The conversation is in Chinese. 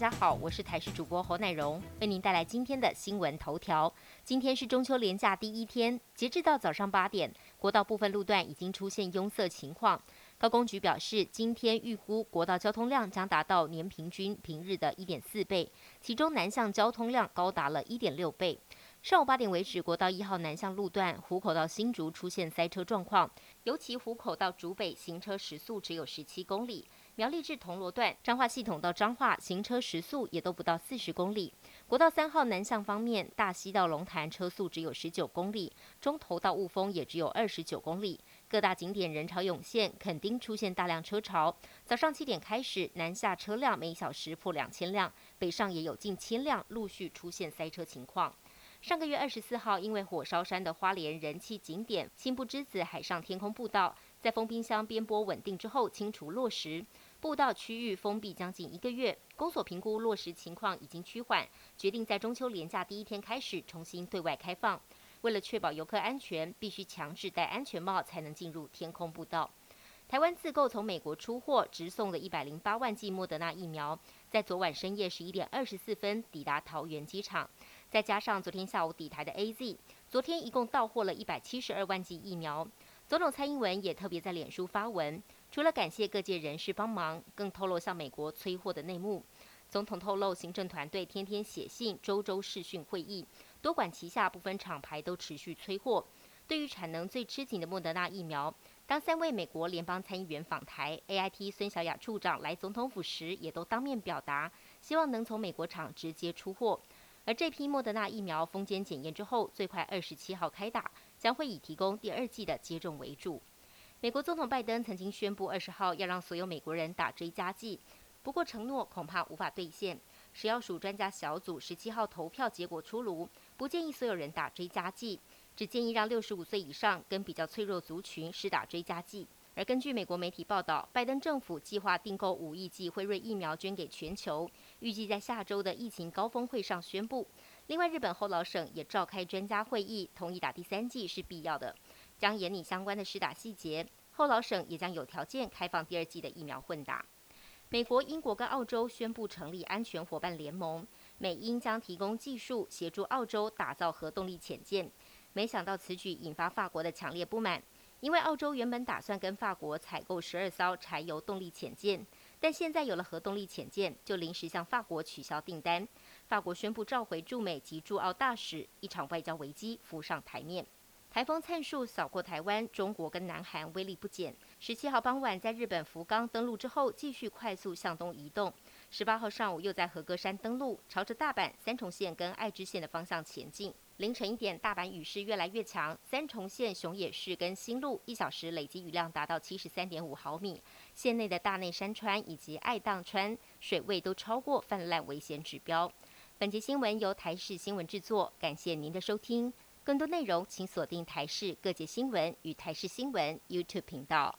大家好，我是台视主播侯乃荣，为您带来今天的新闻头条。今天是中秋连假第一天，截至到早上八点，国道部分路段已经出现拥塞情况。高工局表示，今天预估国道交通量将达到年平均平日的一点四倍，其中南向交通量高达了一点六倍。上午八点为止，国道一号南向路段湖口到新竹出现塞车状况，尤其湖口到竹北行车时速只有十七公里。苗栗至铜锣段、彰化系统到彰化行车时速也都不到四十公里。国道三号南向方面，大溪到龙潭车速只有十九公里，中头到雾峰也只有二十九公里。各大景点人潮涌现，肯定出现大量车潮。早上七点开始，南下车辆每小时破两千辆，北上也有近千辆陆续出现塞车情况。上个月二十四号，因为火烧山的花莲人气景点青布之子海上天空步道，在封冰箱边坡稳定之后清除落石。步道区域封闭将近一个月，公所评估落实情况已经趋缓，决定在中秋连假第一天开始重新对外开放。为了确保游客安全，必须强制戴安全帽才能进入天空步道。台湾自购从美国出货直送的一百零八万剂莫德纳疫苗，在昨晚深夜十一点二十四分抵达桃园机场，再加上昨天下午抵台的 A Z，昨天一共到货了一百七十二万剂疫苗。总统蔡英文也特别在脸书发文。除了感谢各界人士帮忙，更透露向美国催货的内幕。总统透露，行政团队天天写信、周周视讯会议，多管齐下，部分厂牌都持续催货。对于产能最吃紧的莫德纳疫苗，当三位美国联邦参议员访台，AIT 孙小雅处长来总统府时，也都当面表达，希望能从美国厂直接出货。而这批莫德纳疫苗封检检验之后，最快二十七号开打，将会以提供第二剂的接种为主。美国总统拜登曾经宣布，二十号要让所有美国人打追加剂，不过承诺恐怕无法兑现。食药署专家小组十七号投票结果出炉，不建议所有人打追加剂，只建议让六十五岁以上跟比较脆弱族群施打追加剂。而根据美国媒体报道，拜登政府计划订购五亿剂辉瑞疫苗捐给全球，预计在下周的疫情高峰会上宣布。另外，日本后老省也召开专家会议，同意打第三剂是必要的。将严拟相关的施打细节，后老省也将有条件开放第二季的疫苗混打。美国、英国跟澳洲宣布成立安全伙伴联盟，美英将提供技术协助澳洲打造核动力潜舰。没想到此举引发法国的强烈不满，因为澳洲原本打算跟法国采购十二艘柴油动力潜舰，但现在有了核动力潜舰，就临时向法国取消订单。法国宣布召回驻美及驻澳大使，一场外交危机浮上台面。台风灿树扫过台湾，中国跟南韩威力不减。十七号傍晚在日本福冈登陆之后，继续快速向东移动。十八号上午又在和歌山登陆，朝着大阪、三重县跟爱知县的方向前进。凌晨一点，大阪雨势越来越强，三重县熊野市跟新路一小时累积雨量达到七十三点五毫米，县内的大内山川以及爱宕川水位都超过泛滥危险指标。本节新闻由台视新闻制作，感谢您的收听。更多内容，请锁定台视各界新闻与台视新闻 YouTube 频道。